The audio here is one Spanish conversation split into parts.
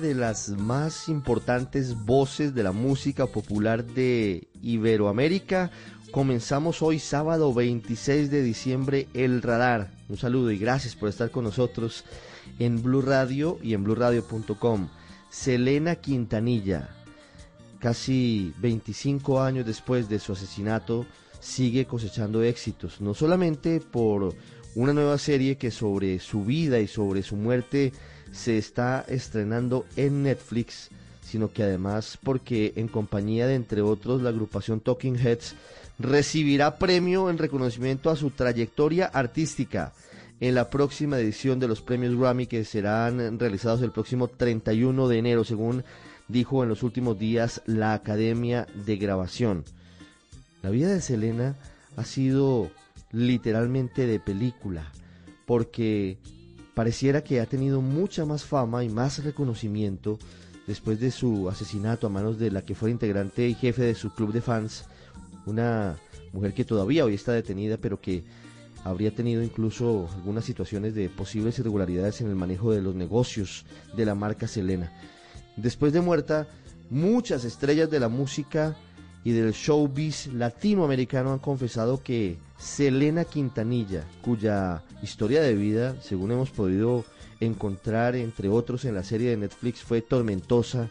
de las más importantes voces de la música popular de Iberoamérica. Comenzamos hoy sábado 26 de diciembre El Radar. Un saludo y gracias por estar con nosotros en Blue Radio y en bluradio.com. Selena Quintanilla, casi 25 años después de su asesinato, sigue cosechando éxitos, no solamente por una nueva serie que sobre su vida y sobre su muerte se está estrenando en Netflix, sino que además porque en compañía de entre otros la agrupación Talking Heads recibirá premio en reconocimiento a su trayectoria artística en la próxima edición de los premios Grammy que serán realizados el próximo 31 de enero, según dijo en los últimos días la Academia de Grabación. La vida de Selena ha sido literalmente de película, porque pareciera que ha tenido mucha más fama y más reconocimiento después de su asesinato a manos de la que fue integrante y jefe de su club de fans, una mujer que todavía hoy está detenida, pero que habría tenido incluso algunas situaciones de posibles irregularidades en el manejo de los negocios de la marca Selena. Después de muerta, muchas estrellas de la música y del showbiz latinoamericano han confesado que Selena Quintanilla, cuya historia de vida, según hemos podido encontrar entre otros en la serie de Netflix, fue tormentosa,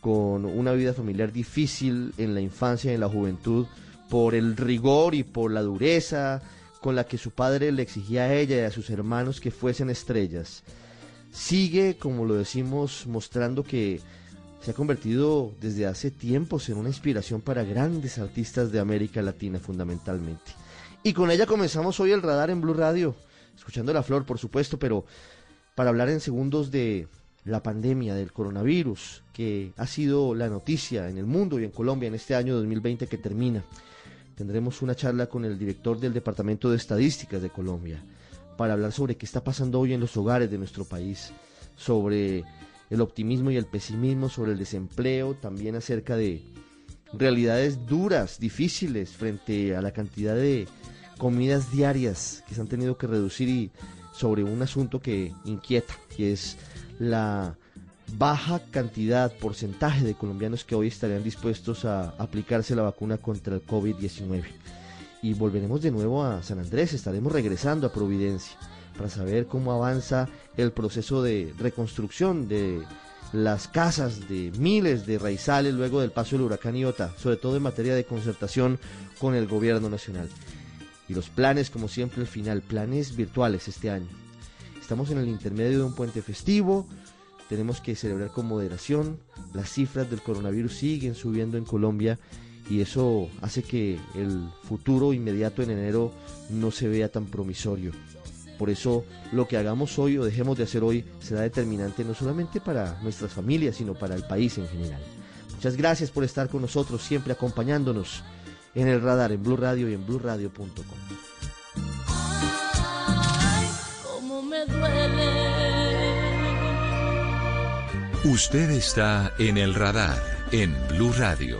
con una vida familiar difícil en la infancia y en la juventud, por el rigor y por la dureza con la que su padre le exigía a ella y a sus hermanos que fuesen estrellas. Sigue, como lo decimos, mostrando que se ha convertido desde hace tiempos en una inspiración para grandes artistas de América Latina fundamentalmente. Y con ella comenzamos hoy el radar en Blue Radio, escuchando la flor por supuesto, pero para hablar en segundos de la pandemia del coronavirus, que ha sido la noticia en el mundo y en Colombia en este año 2020 que termina. Tendremos una charla con el director del Departamento de Estadísticas de Colombia para hablar sobre qué está pasando hoy en los hogares de nuestro país, sobre el optimismo y el pesimismo sobre el desempleo, también acerca de realidades duras, difíciles frente a la cantidad de comidas diarias que se han tenido que reducir y sobre un asunto que inquieta, que es la baja cantidad, porcentaje de colombianos que hoy estarían dispuestos a aplicarse la vacuna contra el COVID-19. Y volveremos de nuevo a San Andrés, estaremos regresando a Providencia para saber cómo avanza el proceso de reconstrucción de las casas de miles de raizales luego del paso del huracán Iota, sobre todo en materia de concertación con el gobierno nacional. Y los planes, como siempre, al final, planes virtuales este año. Estamos en el intermedio de un puente festivo, tenemos que celebrar con moderación, las cifras del coronavirus siguen subiendo en Colombia y eso hace que el futuro inmediato en enero no se vea tan promisorio. Por eso lo que hagamos hoy o dejemos de hacer hoy será determinante no solamente para nuestras familias, sino para el país en general. Muchas gracias por estar con nosotros, siempre acompañándonos en el radar, en Blue Radio y en BlueRadio.com. Usted está en el radar en Blue Radio.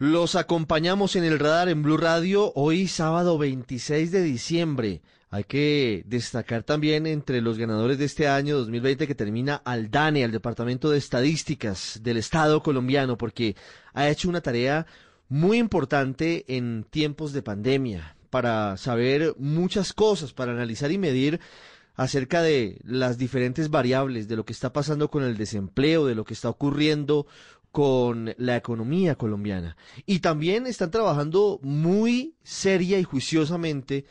Los acompañamos en el radar en Blue Radio hoy sábado 26 de diciembre. Hay que destacar también entre los ganadores de este año 2020 que termina al DANE, al Departamento de Estadísticas del Estado colombiano, porque ha hecho una tarea muy importante en tiempos de pandemia para saber muchas cosas, para analizar y medir acerca de las diferentes variables, de lo que está pasando con el desempleo, de lo que está ocurriendo con la economía colombiana. Y también están trabajando muy seria y juiciosamente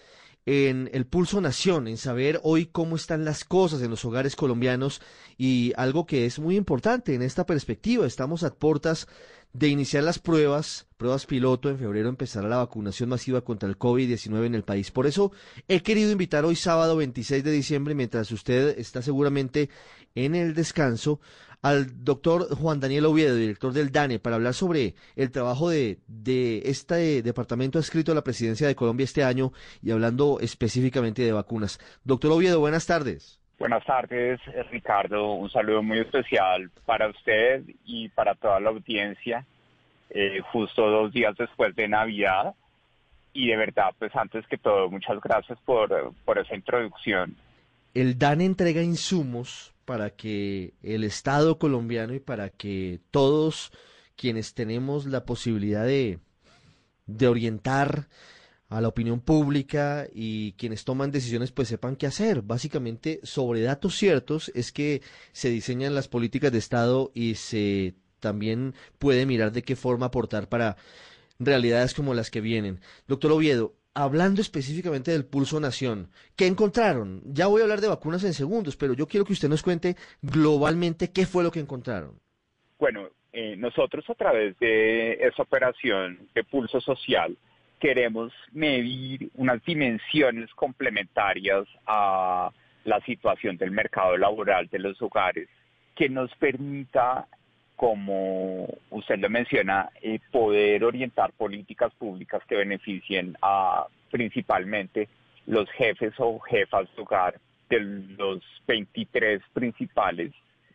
en el Pulso Nación, en saber hoy cómo están las cosas en los hogares colombianos y algo que es muy importante en esta perspectiva. Estamos a puertas de iniciar las pruebas, pruebas piloto, en febrero empezará la vacunación masiva contra el COVID-19 en el país. Por eso he querido invitar hoy sábado 26 de diciembre, mientras usted está seguramente en el descanso, al doctor Juan Daniel Oviedo, director del DANE, para hablar sobre el trabajo de, de este departamento adscrito a la presidencia de Colombia este año y hablando específicamente de vacunas. Doctor Oviedo, buenas tardes. Buenas tardes, Ricardo. Un saludo muy especial para usted y para toda la audiencia, eh, justo dos días después de Navidad. Y de verdad, pues antes que todo, muchas gracias por, por esa introducción. El DANE entrega insumos para que el Estado colombiano y para que todos quienes tenemos la posibilidad de, de orientar a la opinión pública y quienes toman decisiones pues sepan qué hacer. Básicamente sobre datos ciertos es que se diseñan las políticas de Estado y se también puede mirar de qué forma aportar para realidades como las que vienen. Doctor Oviedo, hablando específicamente del Pulso Nación, ¿qué encontraron? Ya voy a hablar de vacunas en segundos, pero yo quiero que usted nos cuente globalmente qué fue lo que encontraron. Bueno, eh, nosotros a través de esa operación de Pulso Social, queremos medir unas dimensiones complementarias a la situación del mercado laboral de los hogares que nos permita, como usted lo menciona, eh, poder orientar políticas públicas que beneficien a principalmente los jefes o jefas de hogar de los 23 principales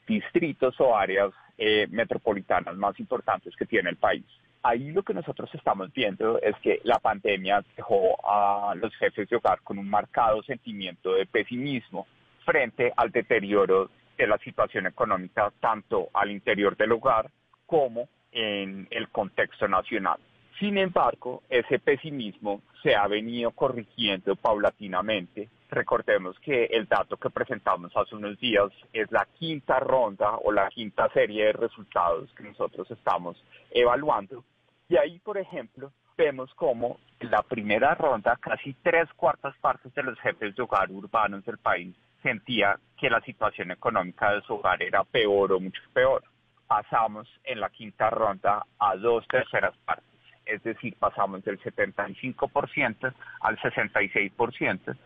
distritos o áreas eh, metropolitanas más importantes que tiene el país ahí lo que nosotros estamos viendo es que la pandemia dejó a los jefes de hogar con un marcado sentimiento de pesimismo frente al deterioro de la situación económica tanto al interior del hogar como en el contexto nacional. Sin embargo, ese pesimismo se ha venido corrigiendo paulatinamente. Recordemos que el dato que presentamos hace unos días es la quinta ronda o la quinta serie de resultados que nosotros estamos evaluando y ahí, por ejemplo, vemos como en la primera ronda casi tres cuartas partes de los jefes de hogar urbanos del país sentía que la situación económica de su hogar era peor o mucho peor. Pasamos en la quinta ronda a dos terceras partes, es decir, pasamos del 75% al 66%,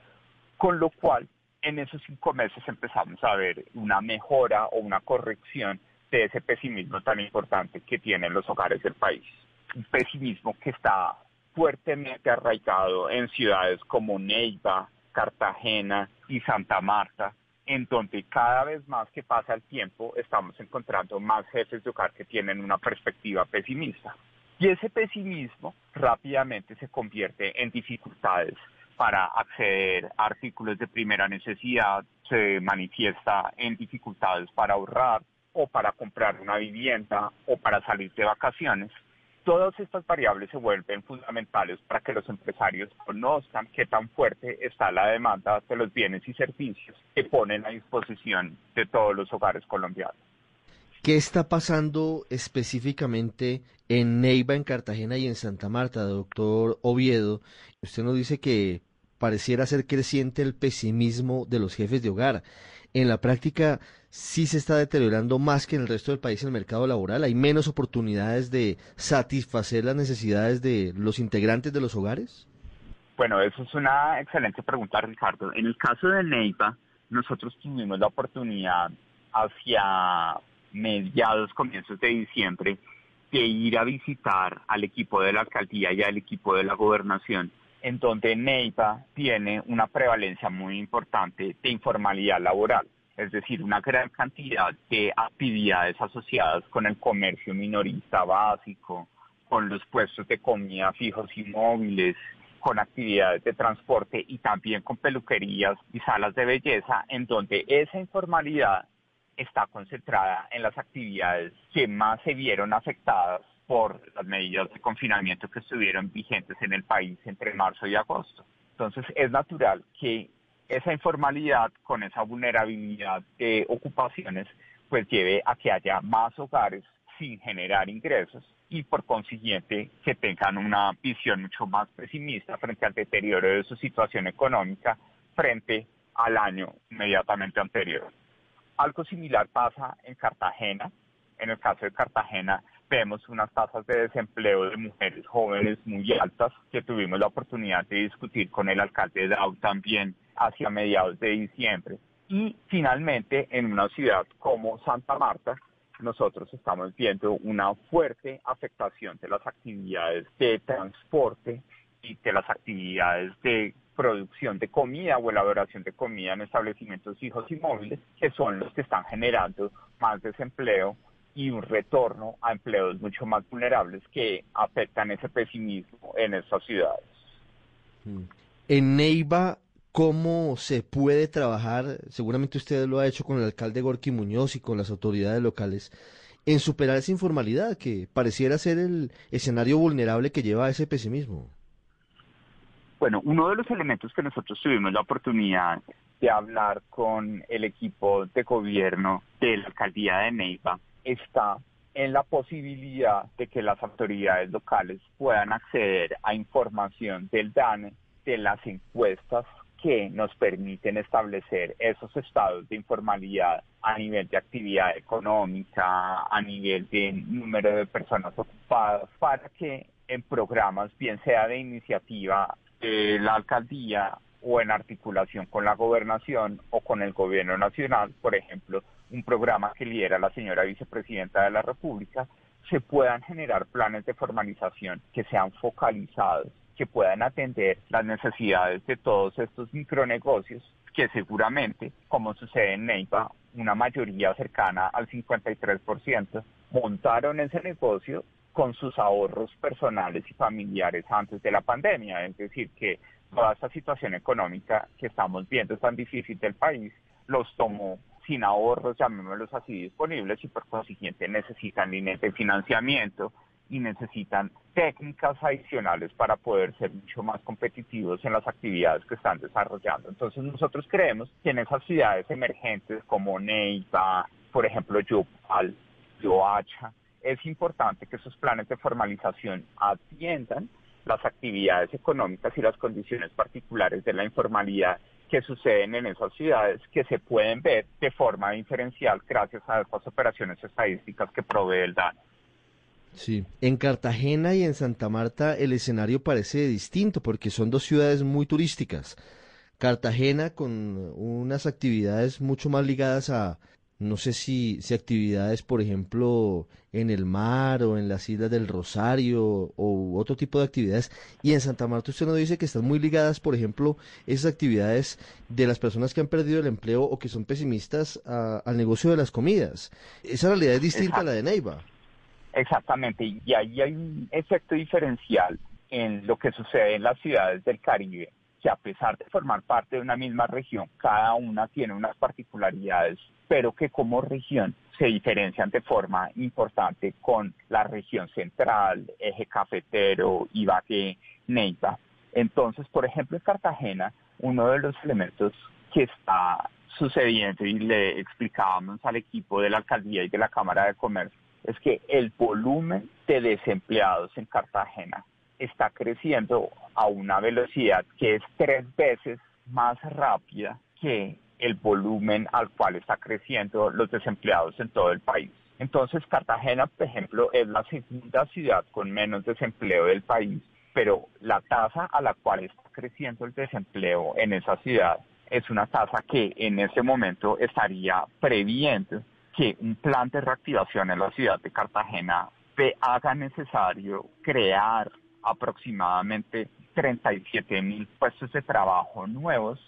con lo cual en esos cinco meses empezamos a ver una mejora o una corrección de ese pesimismo tan importante que tienen los hogares del país un pesimismo que está fuertemente arraigado en ciudades como Neiva, Cartagena y Santa Marta, en donde cada vez más que pasa el tiempo estamos encontrando más jefes de hogar que tienen una perspectiva pesimista. Y ese pesimismo rápidamente se convierte en dificultades para acceder a artículos de primera necesidad, se manifiesta en dificultades para ahorrar o para comprar una vivienda o para salir de vacaciones Todas estas variables se vuelven fundamentales para que los empresarios conozcan qué tan fuerte está la demanda de los bienes y servicios que ponen a disposición de todos los hogares colombianos. ¿Qué está pasando específicamente en Neiva, en Cartagena y en Santa Marta, doctor Oviedo? Usted nos dice que pareciera ser creciente el pesimismo de los jefes de hogar en la práctica sí se está deteriorando más que en el resto del país el mercado laboral? ¿Hay menos oportunidades de satisfacer las necesidades de los integrantes de los hogares? Bueno, eso es una excelente pregunta, Ricardo. En el caso de Neiva, nosotros tuvimos la oportunidad hacia mediados, comienzos de diciembre, de ir a visitar al equipo de la alcaldía y al equipo de la gobernación en donde Neiva tiene una prevalencia muy importante de informalidad laboral, es decir, una gran cantidad de actividades asociadas con el comercio minorista básico, con los puestos de comida fijos y móviles, con actividades de transporte y también con peluquerías y salas de belleza, en donde esa informalidad está concentrada en las actividades que más se vieron afectadas por las medidas de confinamiento que estuvieron vigentes en el país entre marzo y agosto. Entonces es natural que esa informalidad con esa vulnerabilidad de ocupaciones pues lleve a que haya más hogares sin generar ingresos y por consiguiente que tengan una visión mucho más pesimista frente al deterioro de su situación económica frente al año inmediatamente anterior. Algo similar pasa en Cartagena. En el caso de Cartagena, vemos unas tasas de desempleo de mujeres jóvenes muy altas que tuvimos la oportunidad de discutir con el alcalde Dau también hacia mediados de diciembre. Y finalmente, en una ciudad como Santa Marta, nosotros estamos viendo una fuerte afectación de las actividades de transporte y de las actividades de producción de comida o elaboración de comida en establecimientos fijos y móviles, que son los que están generando más desempleo y un retorno a empleos mucho más vulnerables que afectan ese pesimismo en estas ciudades. Mm. En Neiva, cómo se puede trabajar, seguramente usted lo ha hecho con el alcalde Gorky Muñoz y con las autoridades locales, en superar esa informalidad que pareciera ser el escenario vulnerable que lleva a ese pesimismo. Bueno, uno de los elementos que nosotros tuvimos la oportunidad de hablar con el equipo de gobierno de la alcaldía de Neiva está en la posibilidad de que las autoridades locales puedan acceder a información del DANE de las encuestas que nos permiten establecer esos estados de informalidad a nivel de actividad económica, a nivel de número de personas ocupadas, para que en programas, bien sea de iniciativa de la alcaldía o en articulación con la gobernación o con el gobierno nacional, por ejemplo, un programa que lidera la señora vicepresidenta de la República, se puedan generar planes de formalización que sean focalizados, que puedan atender las necesidades de todos estos micronegocios que seguramente, como sucede en Neiva, una mayoría cercana al 53%, montaron ese negocio con sus ahorros personales y familiares antes de la pandemia. Es decir, que toda esta situación económica que estamos viendo tan difícil del país los tomó sin ahorros, llamémoslos así, disponibles y por consiguiente necesitan líneas de financiamiento y necesitan técnicas adicionales para poder ser mucho más competitivos en las actividades que están desarrollando. Entonces nosotros creemos que en esas ciudades emergentes como Neiva, por ejemplo, Yopal, Yoacha, es importante que esos planes de formalización atiendan las actividades económicas y las condiciones particulares de la informalidad que suceden en esas ciudades que se pueden ver de forma diferencial gracias a estas operaciones estadísticas que provee el DANE. Sí, en Cartagena y en Santa Marta el escenario parece distinto porque son dos ciudades muy turísticas. Cartagena con unas actividades mucho más ligadas a no sé si, si actividades, por ejemplo, en el mar o en las Islas del Rosario o otro tipo de actividades. Y en Santa Marta usted nos dice que están muy ligadas, por ejemplo, esas actividades de las personas que han perdido el empleo o que son pesimistas al negocio de las comidas. Esa realidad es distinta a la de Neiva. Exactamente, y ahí hay un efecto diferencial en lo que sucede en las ciudades del Caribe que a pesar de formar parte de una misma región, cada una tiene unas particularidades, pero que como región se diferencian de forma importante con la región central, eje cafetero, Ibagué, Neiva. Entonces, por ejemplo, en Cartagena, uno de los elementos que está sucediendo y le explicábamos al equipo de la alcaldía y de la Cámara de Comercio es que el volumen de desempleados en Cartagena está creciendo a una velocidad que es tres veces más rápida que el volumen al cual está creciendo los desempleados en todo el país. Entonces, Cartagena, por ejemplo, es la segunda ciudad con menos desempleo del país, pero la tasa a la cual está creciendo el desempleo en esa ciudad es una tasa que en ese momento estaría previendo que un plan de reactivación en la ciudad de Cartagena haga necesario crear aproximadamente 37 mil puestos de trabajo nuevos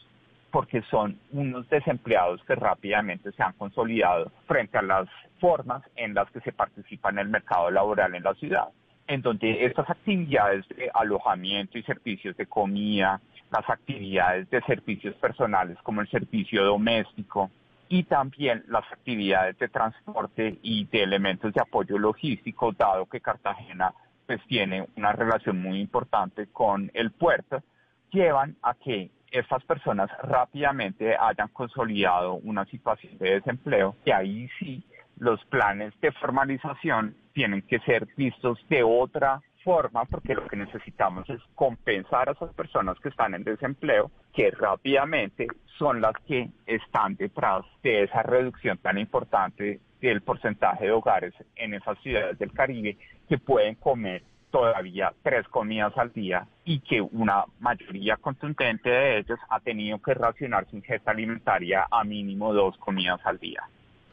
porque son unos desempleados que rápidamente se han consolidado frente a las formas en las que se participa en el mercado laboral en la ciudad, en donde estas actividades de alojamiento y servicios de comida, las actividades de servicios personales como el servicio doméstico y también las actividades de transporte y de elementos de apoyo logístico, dado que Cartagena pues tiene una relación muy importante con el puerto, llevan a que estas personas rápidamente hayan consolidado una situación de desempleo y ahí sí los planes de formalización tienen que ser vistos de otra forma porque lo que necesitamos es compensar a esas personas que están en desempleo que rápidamente son las que están detrás de esa reducción tan importante del porcentaje de hogares en esas ciudades del Caribe que pueden comer todavía tres comidas al día y que una mayoría contundente de ellos ha tenido que racionar su ingesta alimentaria a mínimo dos comidas al día.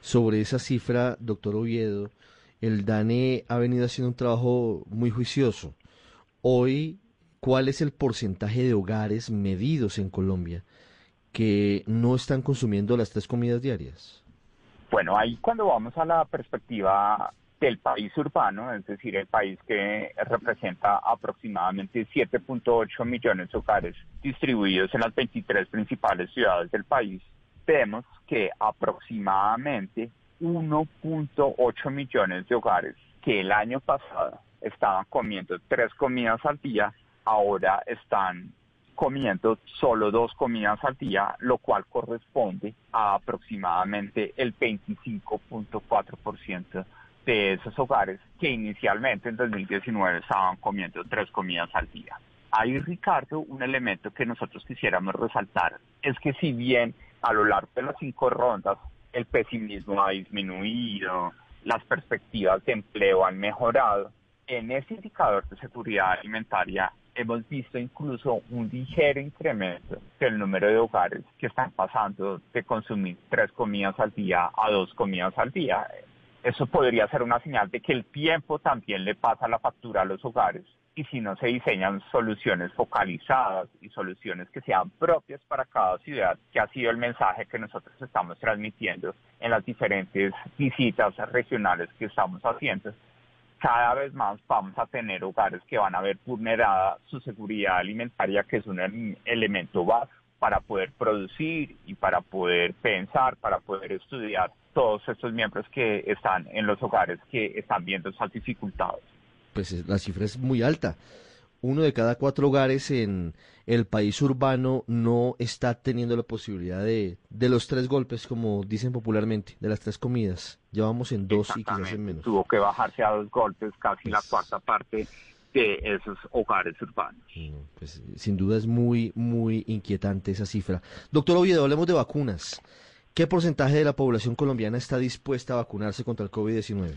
Sobre esa cifra, doctor Oviedo, el DANE ha venido haciendo un trabajo muy juicioso. Hoy, ¿cuál es el porcentaje de hogares medidos en Colombia que no están consumiendo las tres comidas diarias? Bueno, ahí cuando vamos a la perspectiva del país urbano, es decir, el país que representa aproximadamente 7.8 millones de hogares distribuidos en las 23 principales ciudades del país, vemos que aproximadamente 1.8 millones de hogares que el año pasado estaban comiendo tres comidas al día, ahora están comiendo solo dos comidas al día, lo cual corresponde a aproximadamente el 25.4% de esos hogares que inicialmente en 2019 estaban comiendo tres comidas al día. Ahí, Ricardo, un elemento que nosotros quisiéramos resaltar es que si bien a lo largo de las cinco rondas el pesimismo ha disminuido, las perspectivas de empleo han mejorado, en ese indicador de seguridad alimentaria hemos visto incluso un ligero incremento del número de hogares que están pasando de consumir tres comidas al día a dos comidas al día. Eso podría ser una señal de que el tiempo también le pasa la factura a los hogares y si no se diseñan soluciones focalizadas y soluciones que sean propias para cada ciudad, que ha sido el mensaje que nosotros estamos transmitiendo en las diferentes visitas regionales que estamos haciendo, cada vez más vamos a tener hogares que van a ver vulnerada su seguridad alimentaria, que es un elemento básico para poder producir y para poder pensar, para poder estudiar todos estos miembros que están en los hogares que están viendo esas dificultades. Pues la cifra es muy alta uno de cada cuatro hogares en el país urbano no está teniendo la posibilidad de, de los tres golpes, como dicen popularmente, de las tres comidas. Llevamos en dos y quizás en menos. Tuvo que bajarse a dos golpes, casi la pues cuarta parte de esos hogares urbanos. Pues, sin duda es muy, muy inquietante esa cifra. Doctor Oviedo, hablemos de vacunas. ¿Qué porcentaje de la población colombiana está dispuesta a vacunarse contra el COVID-19?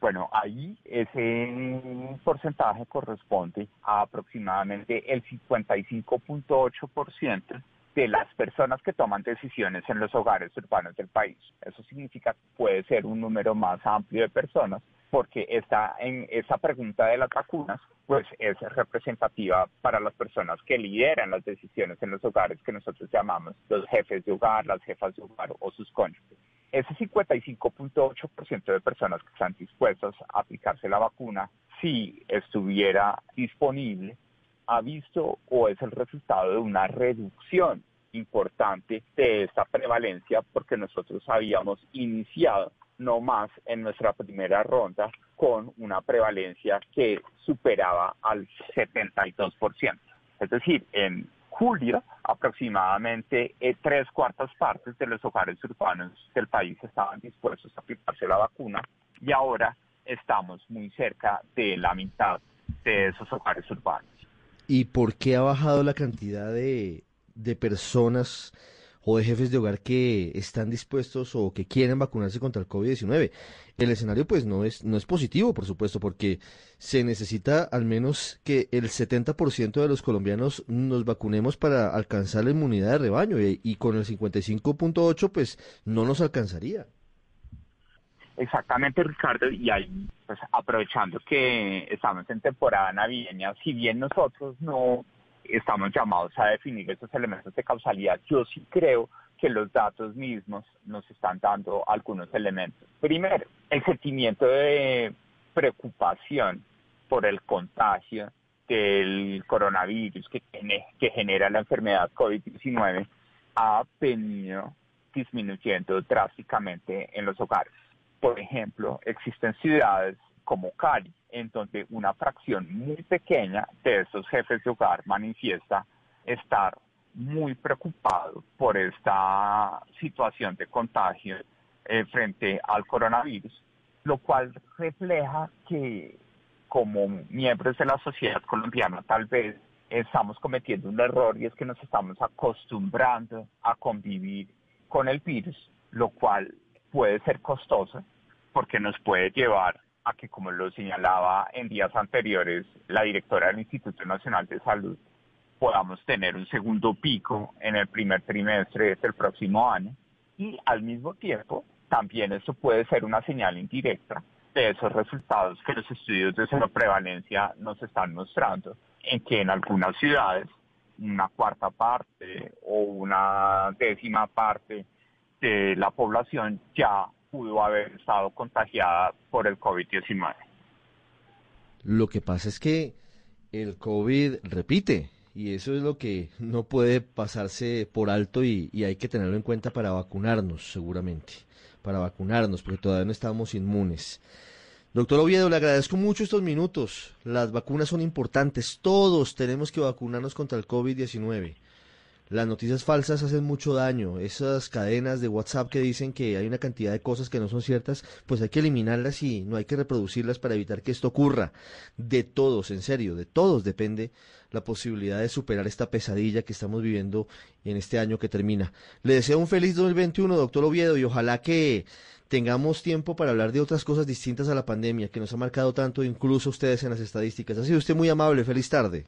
Bueno, ahí ese porcentaje corresponde a aproximadamente el 55.8% de las personas que toman decisiones en los hogares urbanos del país. Eso significa que puede ser un número más amplio de personas porque está en esa pregunta de las vacunas pues es representativa para las personas que lideran las decisiones en los hogares que nosotros llamamos los jefes de hogar, las jefas de hogar o sus cónyuges. Ese 55.8% de personas que están dispuestas a aplicarse la vacuna, si estuviera disponible, ha visto o es el resultado de una reducción importante de esta prevalencia porque nosotros habíamos iniciado no más en nuestra primera ronda con una prevalencia que superaba al 72%. Es decir, en julio, aproximadamente eh, tres cuartas partes de los hogares urbanos del país estaban dispuestos a aplicarse la vacuna y ahora estamos muy cerca de la mitad de esos hogares urbanos. ¿Y por qué ha bajado la cantidad de, de personas o de jefes de hogar que están dispuestos o que quieren vacunarse contra el COVID-19. El escenario pues no es, no es positivo, por supuesto, porque se necesita al menos que el 70% de los colombianos nos vacunemos para alcanzar la inmunidad de rebaño y, y con el 55.8 pues no nos alcanzaría. Exactamente, Ricardo, y ahí, pues aprovechando que estamos en temporada navideña, si bien nosotros no estamos llamados a definir esos elementos de causalidad. Yo sí creo que los datos mismos nos están dando algunos elementos. Primero, el sentimiento de preocupación por el contagio del coronavirus que, que genera la enfermedad COVID-19 ha venido disminuyendo drásticamente en los hogares. Por ejemplo, existen ciudades como Cali, en donde una fracción muy pequeña de esos jefes de hogar manifiesta estar muy preocupado por esta situación de contagio eh, frente al coronavirus, lo cual refleja que como miembros de la sociedad colombiana tal vez estamos cometiendo un error y es que nos estamos acostumbrando a convivir con el virus, lo cual puede ser costoso porque nos puede llevar a que, como lo señalaba en días anteriores la directora del Instituto Nacional de Salud, podamos tener un segundo pico en el primer trimestre del próximo año. Y al mismo tiempo también eso puede ser una señal indirecta de esos resultados que los estudios de prevalencia nos están mostrando, en que en algunas ciudades una cuarta parte o una décima parte de la población ya pudo haber estado contagiada por el COVID-19. Lo que pasa es que el COVID repite y eso es lo que no puede pasarse por alto y, hay que tenerlo en cuenta para vacunarnos, seguramente, para vacunarnos, porque todavía no estamos inmunes. Doctor Oviedo, le agradezco mucho estos minutos. Las vacunas son importantes, todos tenemos que vacunarnos contra el COVID-19. Las noticias falsas hacen mucho daño. Esas cadenas de WhatsApp que dicen que hay una cantidad de cosas que no son ciertas, pues hay que eliminarlas y no hay que reproducirlas para evitar que esto ocurra. De todos, en serio, de todos depende la posibilidad de superar esta pesadilla que estamos viviendo en este año que termina. Le deseo un feliz 2021, doctor Oviedo, y ojalá que tengamos tiempo para hablar de otras cosas distintas a la pandemia que nos ha marcado tanto, incluso ustedes en las estadísticas. Ha sido usted muy amable. Feliz tarde.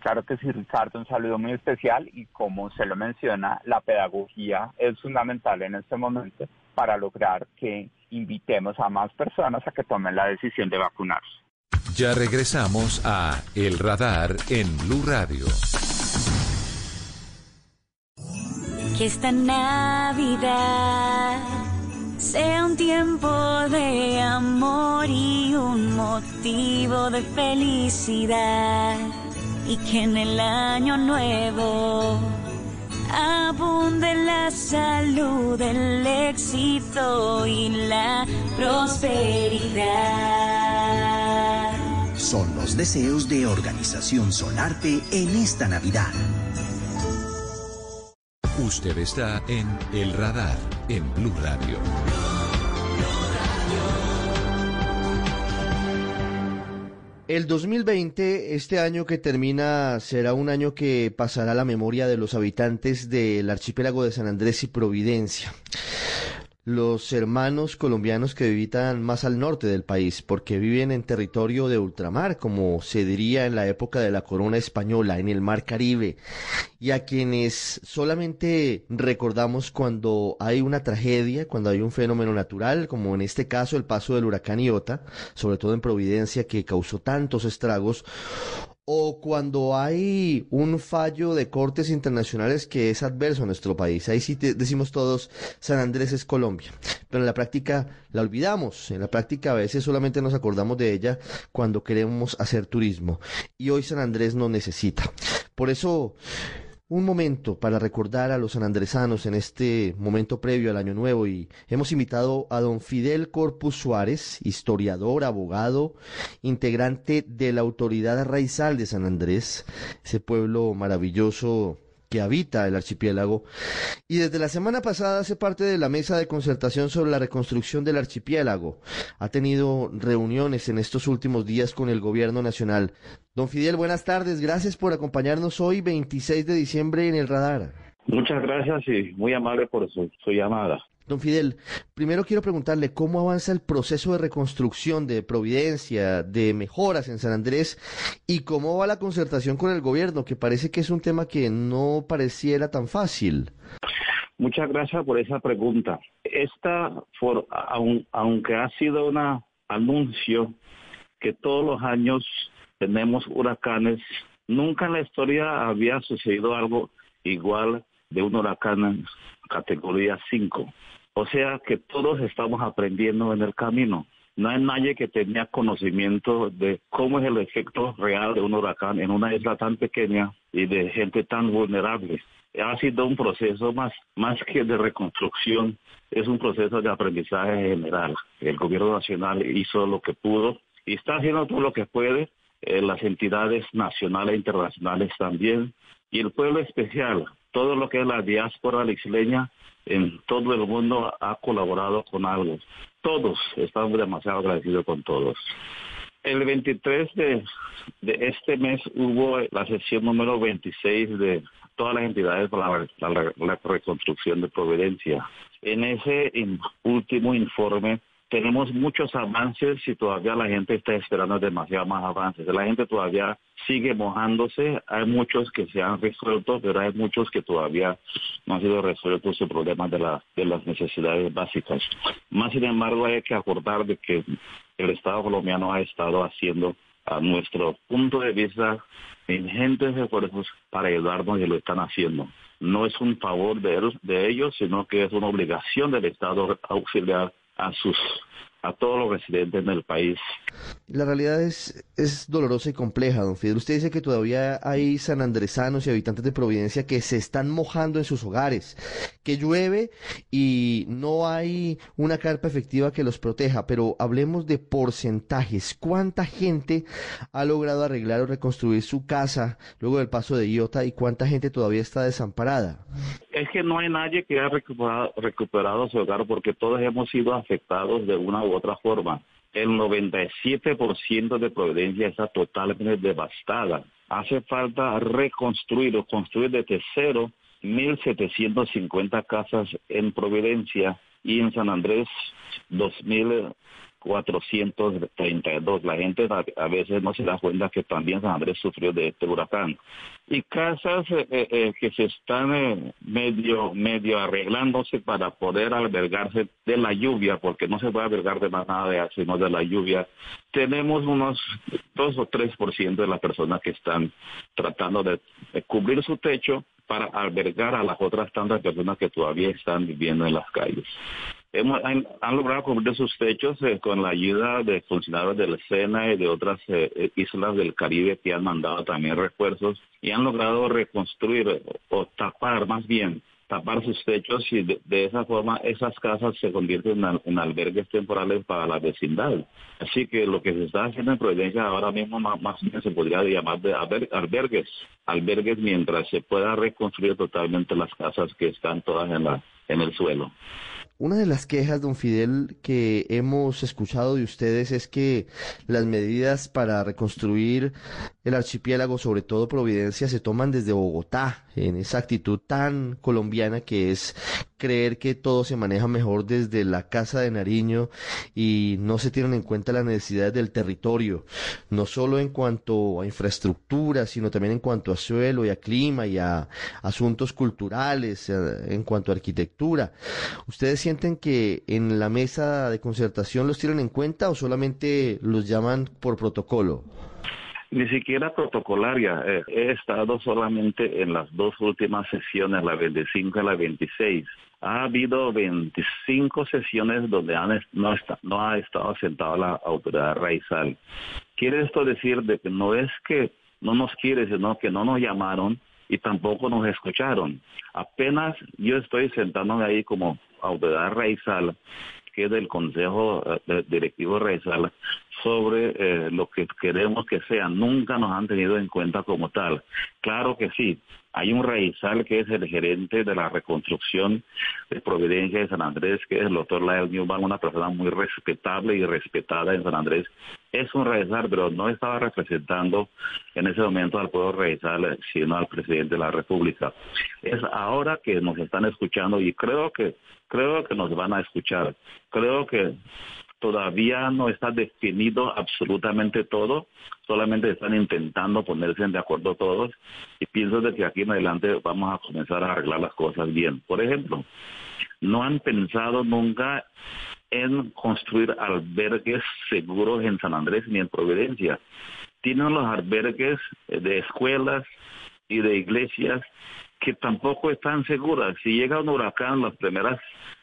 Claro que sí, Ricardo, un saludo muy especial y como se lo menciona, la pedagogía es fundamental en este momento para lograr que invitemos a más personas a que tomen la decisión de vacunarse. Ya regresamos a El Radar en Blue Radio. Que esta Navidad sea un tiempo de amor y un motivo de felicidad y que en el año nuevo abunde la salud, el éxito y la prosperidad. Son los deseos de Organización Solarte en esta Navidad. Usted está en El Radar en Blue Radio. El 2020, este año que termina, será un año que pasará a la memoria de los habitantes del archipiélago de San Andrés y Providencia los hermanos colombianos que habitan más al norte del país, porque viven en territorio de ultramar, como se diría en la época de la corona española, en el mar Caribe, y a quienes solamente recordamos cuando hay una tragedia, cuando hay un fenómeno natural, como en este caso el paso del huracán Iota, sobre todo en Providencia, que causó tantos estragos, o cuando hay un fallo de cortes internacionales que es adverso a nuestro país. Ahí sí decimos todos, San Andrés es Colombia. Pero en la práctica la olvidamos. En la práctica a veces solamente nos acordamos de ella cuando queremos hacer turismo. Y hoy San Andrés no necesita. Por eso un momento para recordar a los sanandresanos en este momento previo al Año Nuevo y hemos invitado a don Fidel Corpus Suárez, historiador, abogado, integrante de la Autoridad Raizal de San Andrés, ese pueblo maravilloso que habita el archipiélago y desde la semana pasada hace parte de la mesa de concertación sobre la reconstrucción del archipiélago. Ha tenido reuniones en estos últimos días con el gobierno nacional. Don Fidel, buenas tardes. Gracias por acompañarnos hoy, 26 de diciembre, en el radar. Muchas gracias y muy amable por su, su llamada. Don Fidel, primero quiero preguntarle cómo avanza el proceso de reconstrucción de Providencia, de mejoras en San Andrés y cómo va la concertación con el gobierno, que parece que es un tema que no pareciera tan fácil. Muchas gracias por esa pregunta. Esta, for, aunque ha sido un anuncio que todos los años tenemos huracanes, nunca en la historia había sucedido algo igual de un huracán categoría 5. O sea que todos estamos aprendiendo en el camino. No hay nadie que tenía conocimiento de cómo es el efecto real de un huracán en una isla tan pequeña y de gente tan vulnerable. Ha sido un proceso más, más que de reconstrucción, es un proceso de aprendizaje general. El gobierno nacional hizo lo que pudo y está haciendo todo lo que puede, eh, las entidades nacionales e internacionales también, y el pueblo especial, todo lo que es la diáspora isleña en todo el mundo ha colaborado con algo. Todos estamos demasiado agradecidos con todos. El 23 de, este mes hubo la sesión número 26 de todas las entidades para la, reconstrucción de Providencia. En ese último informe tenemos muchos avances y todavía la gente está esperando demasiado más avances. La gente todavía sigue mojándose. Hay muchos que se han resuelto, pero hay muchos que todavía no han sido resueltos su problema de, la, de las necesidades básicas. Más sin embargo, hay que acordar de que el Estado colombiano ha estado haciendo a nuestro punto de vista ingentes esfuerzos para ayudarnos y lo están haciendo. No es un favor de de ellos, sino que es una obligación del Estado auxiliar a sus a todos los residentes del país. La realidad es, es dolorosa y compleja, don Fidel. Usted dice que todavía hay sanandresanos y habitantes de Providencia que se están mojando en sus hogares, que llueve y no hay una carpa efectiva que los proteja, pero hablemos de porcentajes. ¿Cuánta gente ha logrado arreglar o reconstruir su casa luego del paso de Iota y cuánta gente todavía está desamparada? Es que no hay nadie que haya recuperado, recuperado su hogar porque todos hemos sido afectados de una u otra forma. El 97% de Providencia está totalmente devastada. Hace falta reconstruir o construir desde cero 1.750 casas en Providencia y en San Andrés 2.000 432. La gente a, veces no se da cuenta que también San Andrés sufrió de este huracán. Y casas eh, eh, eh, que se están medio, medio arreglándose para poder albergarse de la lluvia, porque no se puede albergar de más nada de, sino de la lluvia. Tenemos unos 2 o 3% de las personas que están tratando de cubrir su techo para albergar a las otras tantas personas que todavía están viviendo en las calles han, logrado cubrir sus techos eh, con la ayuda de funcionarios de la SENA y de otras eh, eh, islas del Caribe que han mandado también refuerzos y han logrado reconstruir o, tapar más bien tapar sus techos y de, esa forma esas casas se convierten en, albergues temporales para la vecindad. Así que lo que se está haciendo en Providencia ahora mismo más, bien se podría llamar de albergues, albergues mientras se pueda reconstruir totalmente las casas que están todas en, la, en el suelo. Una de las quejas, don Fidel, que hemos escuchado de ustedes es que las medidas para reconstruir el archipiélago, sobre todo Providencia, se toman desde Bogotá, en esa actitud tan colombiana que es creer que todo se maneja mejor desde la Casa de Nariño y no se tienen en cuenta las necesidades del territorio, no solo en cuanto a infraestructura, sino también en cuanto a suelo y a clima y a asuntos culturales, eh, en cuanto a arquitectura. ¿Ustedes sienten que en la mesa de concertación los tienen en cuenta o solamente los llaman por protocolo? Ni siquiera protocolaria. Eh, he estado solamente en las dos últimas sesiones, la 25 y la 26. Ha habido 25 sesiones donde no, no ha estado sentada la autoridad raizal. Quiere esto decir de que no es que no nos quiere, sino que no nos llamaron y tampoco nos escucharon. Apenas yo estoy sentándome ahí como autoridad raizal, que es del Consejo eh, Directivo Raizal, sobre eh, lo que queremos que sea. Nunca nos han tenido en cuenta como tal. Claro que sí. Hay un raizal que es el gerente de la reconstrucción de Providencia de San Andrés, que es el doctor Lael Newman, una persona muy respetable y respetada en San Andrés. Es un raizal, pero no estaba representando en ese momento al pueblo raizal, sino al presidente de la República. Es ahora que nos están escuchando y creo que creo que nos van a escuchar. Creo que todavía no está definido absolutamente todo, solamente están intentando ponerse de acuerdo todos y pienso de que aquí en adelante vamos a comenzar a arreglar las cosas bien. Por ejemplo, no han pensado nunca en construir albergues seguros en San Andrés ni en Providencia. Tienen los albergues de escuelas y de iglesias que tampoco están seguras. Si llega un huracán, las primeras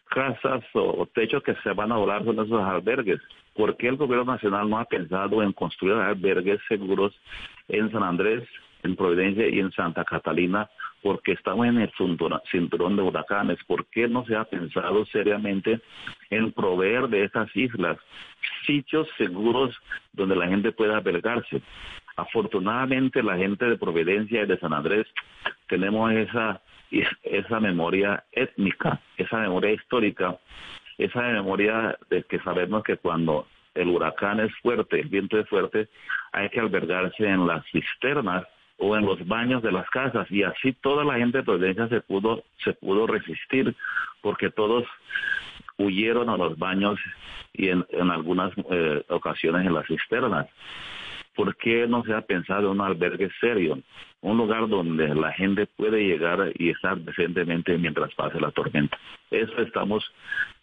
casas o techos que se van a volar con esos albergues. ¿Por qué el gobierno nacional no ha pensado en construir albergues seguros en San Andrés, en Providencia y en Santa Catalina? Porque estamos en el cinturón de huracanes. ¿Por qué no se ha pensado seriamente en proveer de esas islas sitios seguros donde la gente pueda albergarse? Afortunadamente la gente de Providencia y de San Andrés tenemos esa esa memoria étnica, esa memoria histórica, esa memoria de que sabemos que cuando el huracán es fuerte, el viento es fuerte, hay que albergarse en las cisternas o en los baños de las casas y así toda la gente de Providencia se pudo se pudo resistir porque todos huyeron a los baños y en, algunas eh, ocasiones en las cisternas. ¿por qué no se ha pensado en un albergue serio? Un lugar donde la gente puede llegar y estar decentemente mientras pase la tormenta. Eso estamos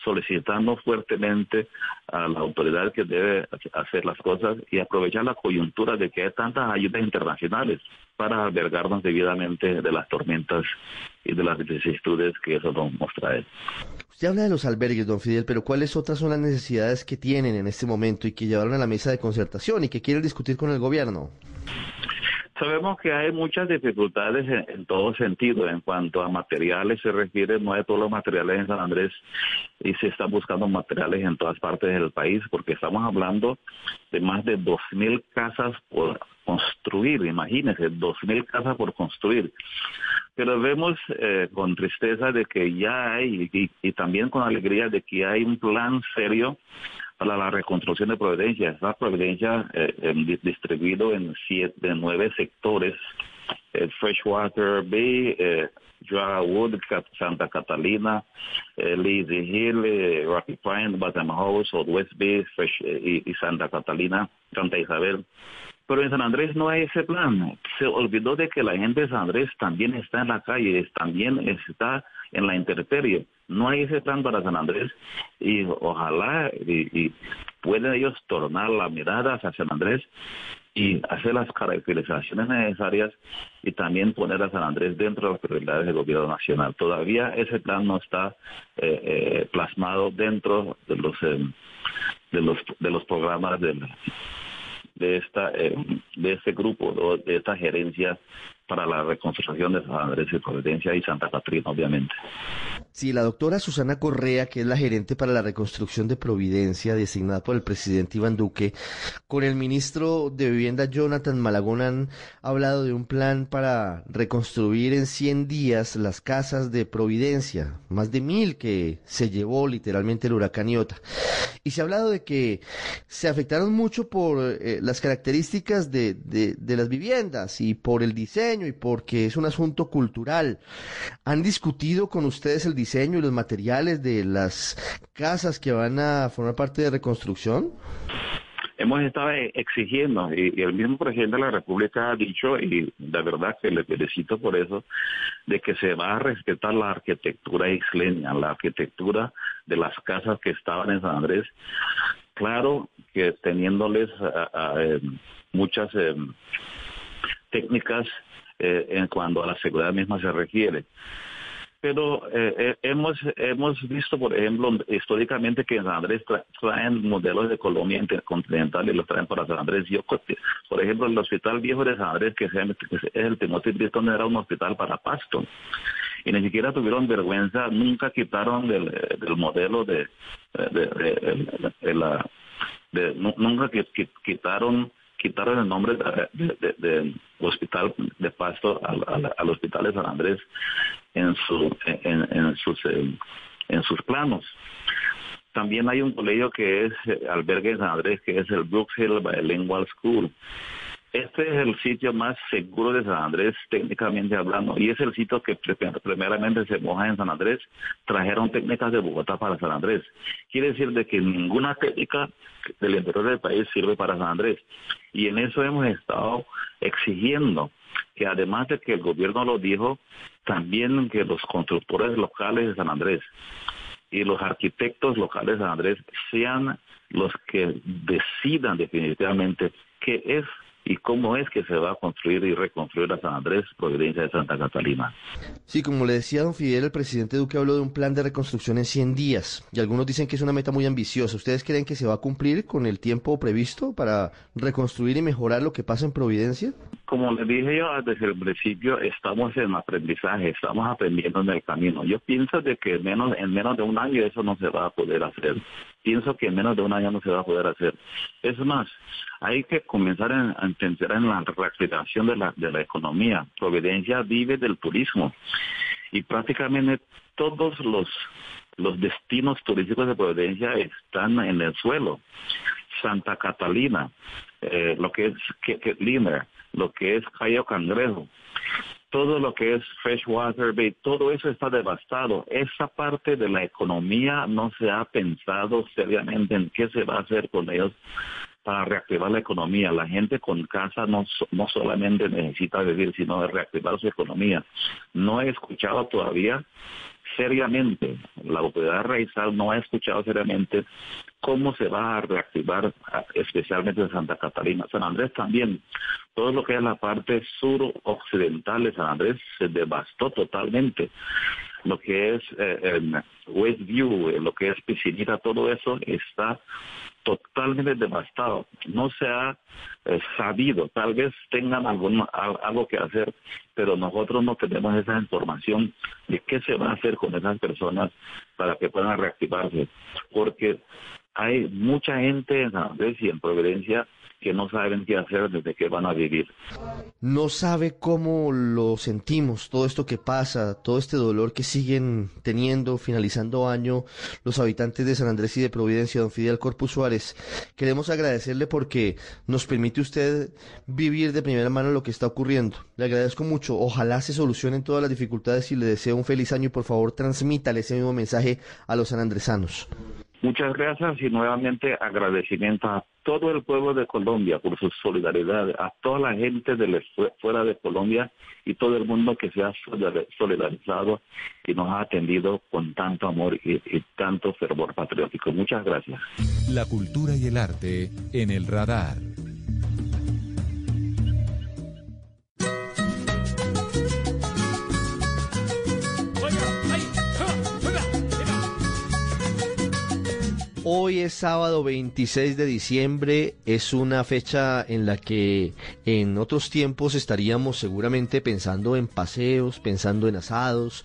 solicitando fuertemente a la autoridad que debe hacer las cosas y aprovechar la coyuntura de que hay tantas ayudas internacionales para albergarnos debidamente de las tormentas y de las vicisitudes que eso nos trae. Usted habla de los albergues, don Fidel, pero ¿cuáles otras son las necesidades que tienen en este momento y que llevaron a la mesa de concertación y que quieren discutir con el gobierno? Sabemos que hay muchas dificultades en, todo sentido. En cuanto a materiales se refiere, no hay todos los materiales en San Andrés y se están buscando materiales en todas partes del país porque estamos hablando de más de 2.000 casas por construir, imagínense, 2.000 casas por construir. Pero vemos eh, con tristeza de que ya hay y también con alegría de que hay un plan serio para la reconstrucción de Providencia. Esta Providencia eh, distribuido en siete, nueve sectores, eh, Freshwater Bay, eh, Wood, Santa Catalina, eh, Lazy Hill, eh, Rocky Point, Baton House, West Bay Fresh, y, y Santa Catalina, Santa Isabel. Pero en San Andrés no hay ese plan. Se olvidó de que la gente de San Andrés también está en la calle, también está en la intemperie. No hay ese plan para San Andrés y ojalá y, pueden ellos tornar la mirada hacia San Andrés y hacer las caracterizaciones necesarias y también poner a San Andrés dentro de las prioridades del gobierno nacional. Todavía ese plan no está eh, eh, plasmado dentro de los eh, de los de los programas de esta de este grupo de esta gerencia para la reconstrucción de San Andrés y Providencia y Santa Catrina, obviamente. Sí, la doctora Susana Correa, que es la gerente para la reconstrucción de Providencia, designada por el presidente Iván Duque, con el ministro de Vivienda Jonathan Malagón han hablado de un plan para reconstruir en 100 días las casas de Providencia, más de mil que se llevó literalmente el huracán Iota. Y se ha hablado de que se afectaron mucho por eh, las características de, de las viviendas y por el diseño y porque es un asunto cultural. ¿Han discutido con ustedes el diseño y los materiales de las casas que van a formar parte de reconstrucción? hemos estado exigiendo y, el mismo presidente de la República ha dicho y la verdad que le felicito por eso de que se va a respetar la arquitectura isleña, la arquitectura de las casas que estaban en San Andrés. Claro que teniéndoles eh, muchas eh, técnicas eh, en cuanto a la seguridad misma se requiere pero eh, eh, hemos hemos visto, por ejemplo, históricamente que en San Andrés traen modelos de Colombia intercontinental y los traen para San Andrés. Yo, por ejemplo, el Hospital Viejo de San Andrés, que es el Timothy Briston, era un hospital para Pasto. Y ni siquiera tuvieron vergüenza, nunca quitaron del, del modelo de, de, la... nunca quitaron quitaron el nombre de, hospital de Pasto al, al, hospital de San Andrés en, su, en, sus, eh, en sus planos. También hay un colegio que es eh, albergue de San Andrés, que es el Brooks Hill Bilingual School. Este es el sitio más seguro de San Andrés, técnicamente hablando, y es el sitio que primeramente se moja en San Andrés. Trajeron técnicas de Bogotá para San Andrés. Quiere decir de que ninguna técnica del interior del país sirve para San Andrés. Y en eso hemos estado exigiendo que además de que el gobierno lo dijo, también que los constructores locales de San Andrés y los arquitectos locales de San Andrés sean los que decidan definitivamente qué es y cómo es que se va a construir y reconstruir a San Andrés, Providencia de Santa Catalina. Sí, como le decía don Fidel, el presidente Duque habló de un plan de reconstrucción en 100 días y algunos dicen que es una meta muy ambiciosa. ¿Ustedes creen que se va a cumplir con el tiempo previsto para reconstruir y mejorar lo que pasa en Providencia? Como le dije yo desde el principio, estamos en aprendizaje, estamos aprendiendo en el camino. Yo pienso de que menos, en menos de un año eso no se va a poder hacer pienso que en menos de un año no se va a poder hacer. Es más, hay que comenzar a, entender en la reactivación de la, de la economía. Providencia vive del turismo y prácticamente todos los, los destinos turísticos de Providencia están en el suelo. Santa Catalina, eh, lo que es que lo que es Cayo Cangrejo, todo lo que es Freshwater Bay, todo eso está devastado. Esa parte de la economía no se ha pensado seriamente en qué se va a hacer con ellos para reactivar la economía. La gente con casa no, no solamente necesita vivir, sino reactivar su economía. No he escuchado todavía seriamente, la autoridad raizal no ha escuchado seriamente cómo se va a reactivar especialmente en Santa Catarina. San Andrés también, todo lo que es la parte sur occidental de San Andrés se devastó totalmente. lo que es eh, Westview, lo que es Piscinita, todo eso está totalmente devastado. No se ha eh, sabido, tal vez tengan algún, algo que hacer, pero nosotros no tenemos esa información de qué se va a hacer con esas personas para que puedan reactivarse. Porque hay mucha gente en Andrés y en Providencia que no saben qué hacer desde que van a vivir. No sabe cómo lo sentimos, todo esto que pasa, todo este dolor que siguen teniendo, finalizando año, los habitantes de San Andrés y de Providencia, don Fidel Corpus Suárez. Queremos agradecerle porque nos permite usted vivir de primera mano lo que está ocurriendo. Le agradezco mucho, ojalá se solucionen todas las dificultades y le deseo un feliz año y por favor transmítale ese mismo mensaje a los sanandresanos. Muchas gracias y nuevamente agradecimiento a todo el pueblo de Colombia por su solidaridad, a toda la gente de fuera de Colombia y todo el mundo que se ha solidarizado y nos ha atendido con tanto amor y, y tanto fervor patriótico. Muchas gracias. La cultura y el arte en el radar. Sábado 26 de diciembre, es una fecha en la que en otros tiempos estaríamos seguramente pensando en paseos, pensando en asados,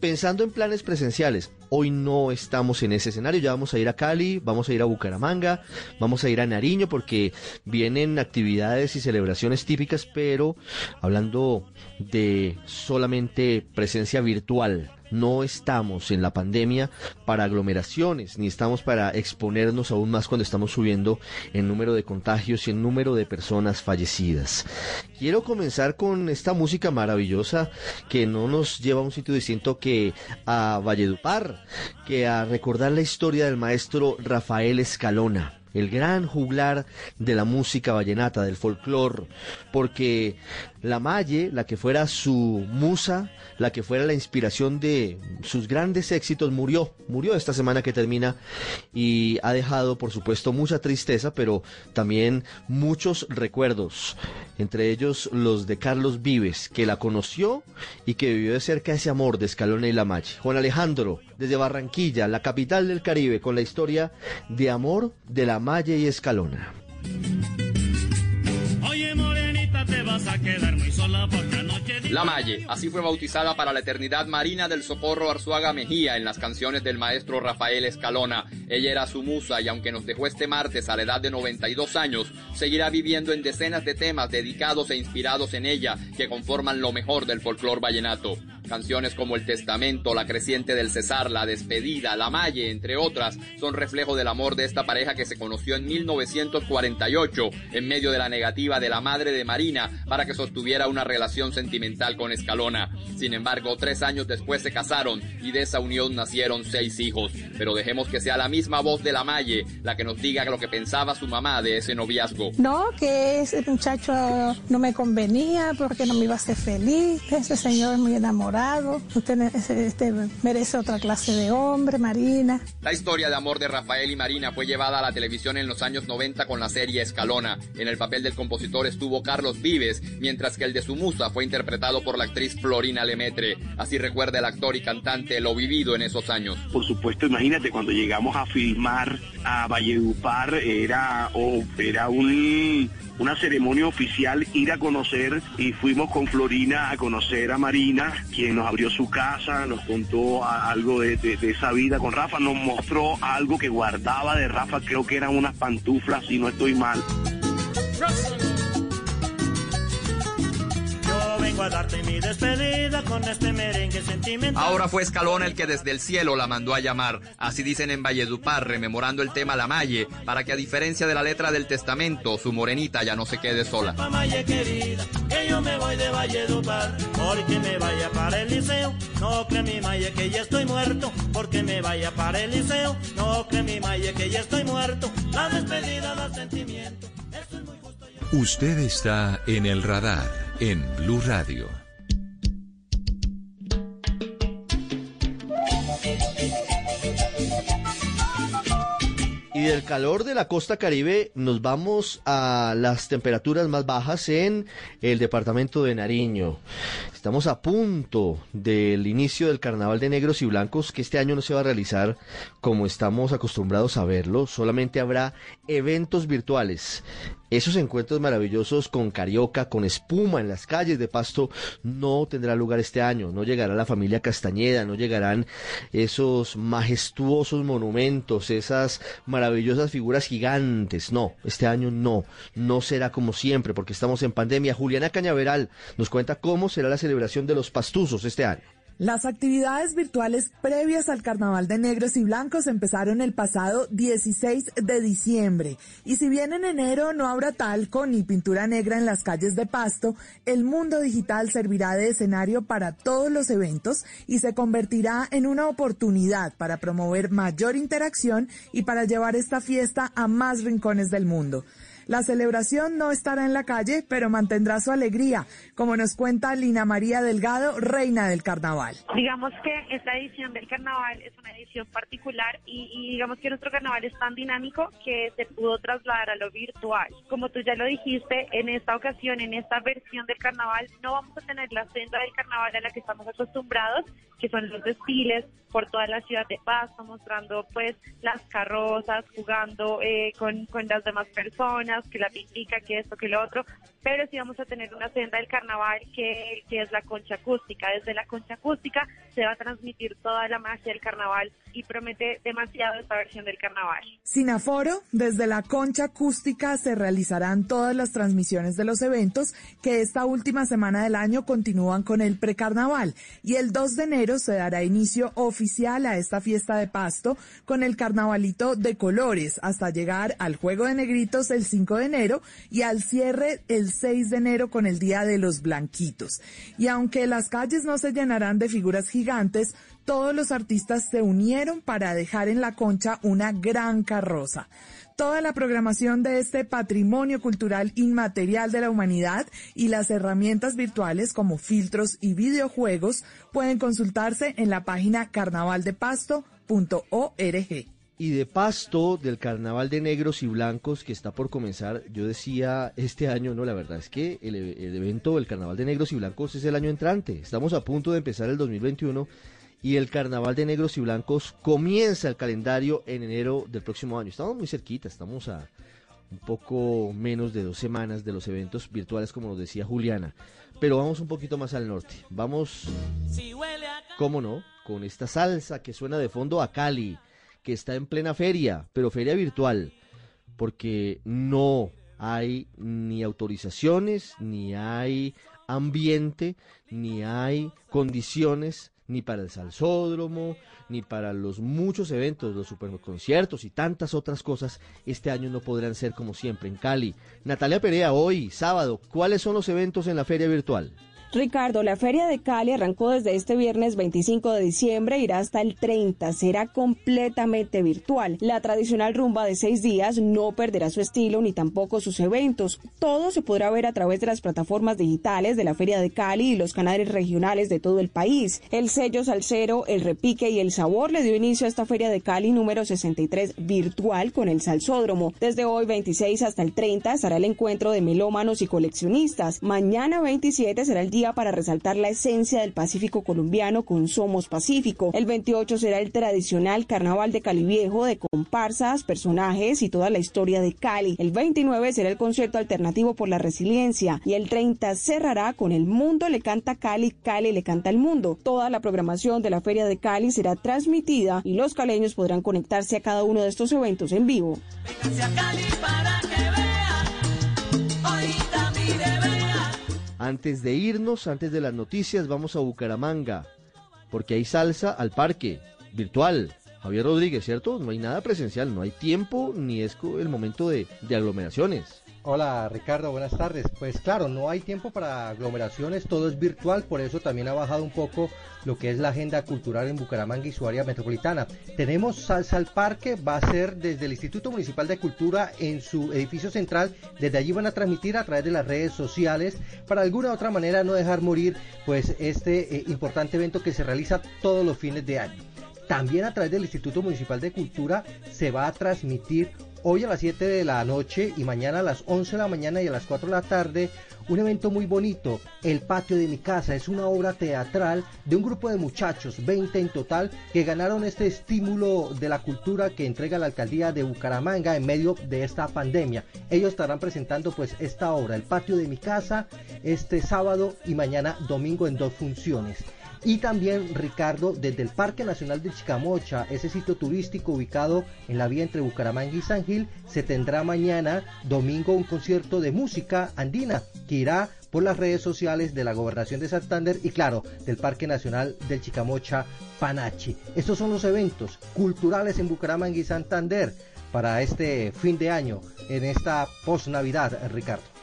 pensando en planes presenciales. Hoy no estamos en ese escenario, ya vamos a ir a Cali, vamos a ir a Bucaramanga, vamos a ir a Nariño porque vienen actividades y celebraciones típicas, pero hablando de solamente presencia virtual no estamos en la pandemia para aglomeraciones, ni estamos para exponernos aún más cuando estamos subiendo el número de contagios y el número de personas fallecidas. Quiero comenzar con esta música maravillosa que no nos lleva a un sitio distinto que a Valledupar, que a recordar la historia del maestro Rafael Escalona el gran juglar de la música vallenata, del folclore, porque la Malle, la que fuera su musa, la que fuera la inspiración de sus grandes éxitos, murió, murió esta semana que termina y ha dejado, por supuesto, mucha tristeza, pero también muchos recuerdos, entre ellos los de Carlos Vives, que la conoció y que vivió de cerca ese amor de Escalona y la Malle. Juan Alejandro, desde Barranquilla, la capital del Caribe, con la historia de amor de la Malle y Escalona. La Malle, así fue bautizada para la eternidad Marina del Socorro Arzuaga Mejía en las canciones del maestro Rafael Escalona. Ella era su musa y aunque nos dejó este martes a la edad de 92 años, seguirá viviendo en decenas de temas dedicados e inspirados en ella que conforman lo mejor del folclor vallenato. Canciones como El Testamento, La Creciente del Cesar, La Despedida, La Malle, entre otras, son reflejo del amor de esta pareja que se conoció en 1948 en medio de la negativa de la madre de Marina para que sostuviera una relación sentimental con Escalona. Sin embargo, tres años después se casaron y de esa unión nacieron seis hijos. Pero dejemos que sea la misma voz de la Malle la que nos diga lo que pensaba su mamá de ese noviazgo. No, que ese muchacho no me convenía porque no me iba a hacer feliz. Ese señor es muy enamorado usted este, merece otra clase de hombre, Marina. La historia de amor de Rafael y Marina fue llevada a la televisión en los años 90 con la serie Escalona. En el papel del compositor estuvo Carlos Vives, mientras que el de su musa fue interpretado por la actriz Florina Lemetre. Así recuerda el actor y cantante lo vivido en esos años. Por supuesto, imagínate cuando llegamos a filmar a Valledupar, era, oh, era un una ceremonia oficial, ir a conocer y fuimos con Florina a conocer a Marina, quien nos abrió su casa, nos contó algo de, esa vida con Rafa, nos mostró algo que guardaba de Rafa, creo que eran unas pantuflas, si no estoy mal. Despedida con este merengue sentimental. Ahora fue Escalona el que desde el cielo la mandó a llamar. Así dicen en Valledupar, rememorando el tema La Malle, para que a diferencia de la letra del testamento, su morenita ya no se quede sola. Malle querida, que yo me voy de Valledupar, porque me vaya para el liceo. No cree mi Malle que ya estoy muerto, porque me vaya para el liceo. No cree mi Malle que ya estoy muerto. La despedida da sentimiento. Usted está en el radar en Blue Radio. Y del calor de la costa caribe nos vamos a las temperaturas más bajas en el departamento de Nariño. Estamos a punto del inicio del carnaval de negros y blancos que este año no se va a realizar como estamos acostumbrados a verlo, solamente habrá eventos virtuales. Esos encuentros maravillosos con carioca, con espuma en las calles de Pasto, no tendrá lugar este año. No llegará la familia Castañeda, no llegarán esos majestuosos monumentos, esas maravillosas figuras gigantes. No, este año no. No será como siempre porque estamos en pandemia. Juliana Cañaveral nos cuenta cómo será la celebración de los pastuzos este año. Las actividades virtuales previas al Carnaval de Negros y Blancos empezaron el pasado 16 de diciembre. Y si bien en enero no habrá talco ni pintura negra en las calles de Pasto, el mundo digital servirá de escenario para todos los eventos y se convertirá en una oportunidad para promover mayor interacción y para llevar esta fiesta a más rincones del mundo. La celebración no estará en la calle, pero mantendrá su alegría, como nos cuenta Lina María Delgado, reina del carnaval. Digamos que esta edición del carnaval es una edición particular y, digamos que nuestro carnaval es tan dinámico que se pudo trasladar a lo virtual. Como tú ya lo dijiste, en esta ocasión, en esta versión del carnaval, no vamos a tener la senda del carnaval a la que estamos acostumbrados, que son los desfiles por toda la ciudad de Pasto, mostrando pues las carrozas, jugando eh, con, con las demás personas que la pintica, que esto, que lo otro, pero sí vamos a tener una senda del carnaval que, que es la concha acústica. Desde la concha acústica se va a transmitir toda la magia del carnaval y promete demasiado esta versión del carnaval. Sin aforo, desde la concha acústica se realizarán todas las transmisiones de los eventos que esta última semana del año continúan con el precarnaval y el 2 de enero se dará inicio oficial a esta fiesta de pasto con el carnavalito de colores hasta llegar al juego de negritos el 5 de enero y al cierre el 6 de enero con el Día de los Blanquitos. Y aunque las calles no se llenarán de figuras gigantes, todos los artistas se unieron para dejar en la concha una gran carroza. Toda la programación de este patrimonio cultural inmaterial de la humanidad y las herramientas virtuales como filtros y videojuegos pueden consultarse en la página carnavaldepasto.org. Y de pasto del carnaval de negros y blancos que está por comenzar, yo decía este año, no, la verdad es que el, el evento del carnaval de negros y blancos es el año entrante. Estamos a punto de empezar el 2021 y el carnaval de negros y blancos comienza el calendario en enero del próximo año. Estamos muy cerquita, estamos a un poco menos de dos semanas de los eventos virtuales, como nos decía Juliana. Pero vamos un poquito más al norte. Vamos, cómo no, con esta salsa que suena de fondo a Cali que está en plena feria, pero feria virtual, porque no hay ni autorizaciones, ni hay ambiente, ni hay condiciones ni para el salsódromo, ni para los muchos eventos, los superconciertos y tantas otras cosas, este año no podrán ser como siempre en Cali. Natalia Perea, hoy, sábado, ¿cuáles son los eventos en la feria virtual? Ricardo, la Feria de Cali arrancó desde este viernes 25 de diciembre, irá hasta el 30, será completamente virtual. La tradicional rumba de seis días no perderá su estilo ni tampoco sus eventos. Todo se podrá ver a través de las plataformas digitales de la Feria de Cali y los canales regionales de todo el país. El sello salsero, el repique y el sabor le dio inicio a esta Feria de Cali número 63 virtual con el Salsódromo. Desde hoy 26 hasta el 30 estará el encuentro de melómanos y coleccionistas. Mañana 27 será el para resaltar la esencia del Pacífico colombiano con Somos Pacífico. El 28 será el tradicional Carnaval de Cali Viejo de comparsas, personajes y toda la historia de Cali. El 29 será el concierto alternativo por la resiliencia y el 30 cerrará con El Mundo le canta Cali, Cali le canta el mundo. Toda la programación de la Feria de Cali será transmitida y los caleños podrán conectarse a cada uno de estos eventos en vivo. Antes de irnos, antes de las noticias, vamos a Bucaramanga, porque hay salsa al parque, virtual. Javier Rodríguez, ¿cierto? No hay nada presencial, no hay tiempo ni es el momento de, de aglomeraciones. Hola Ricardo, buenas tardes. Pues claro, no hay tiempo para aglomeraciones, todo es virtual, por eso también ha bajado un poco lo que es la agenda cultural en Bucaramanga y su área metropolitana. Tenemos Salsa al Parque, va a ser desde el Instituto Municipal de Cultura en su edificio central, desde allí van a transmitir a través de las redes sociales para alguna otra manera no dejar morir pues este eh, importante evento que se realiza todos los fines de año. También a través del Instituto Municipal de Cultura se va a transmitir hoy a las 7 de la noche y mañana a las 11 de la mañana y a las 4 de la tarde un evento muy bonito, El Patio de mi Casa. Es una obra teatral de un grupo de muchachos, 20 en total, que ganaron este estímulo de la cultura que entrega la alcaldía de Bucaramanga en medio de esta pandemia. Ellos estarán presentando pues esta obra, El Patio de mi Casa, este sábado y mañana domingo en dos funciones. Y también, Ricardo, desde el Parque Nacional de Chicamocha, ese sitio turístico ubicado en la vía entre Bucaramanga y San Gil, se tendrá mañana, domingo, un concierto de música andina que irá por las redes sociales de la Gobernación de Santander y, claro, del Parque Nacional del Chicamocha Panachi. Estos son los eventos culturales en Bucaramanga y Santander para este fin de año, en esta post-Navidad, Ricardo.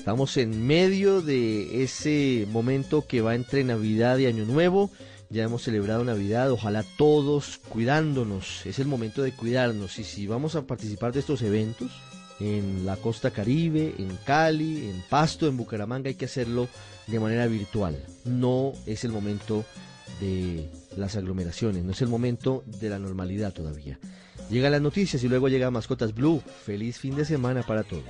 Estamos en medio de ese momento que va entre Navidad y Año Nuevo. Ya hemos celebrado Navidad, ojalá todos cuidándonos. Es el momento de cuidarnos. Y si vamos a participar de estos eventos en la costa caribe, en Cali, en Pasto, en Bucaramanga, hay que hacerlo de manera virtual. No es el momento de las aglomeraciones, no es el momento de la normalidad todavía. Llegan las noticias y luego llega Mascotas Blue. Feliz fin de semana para todos.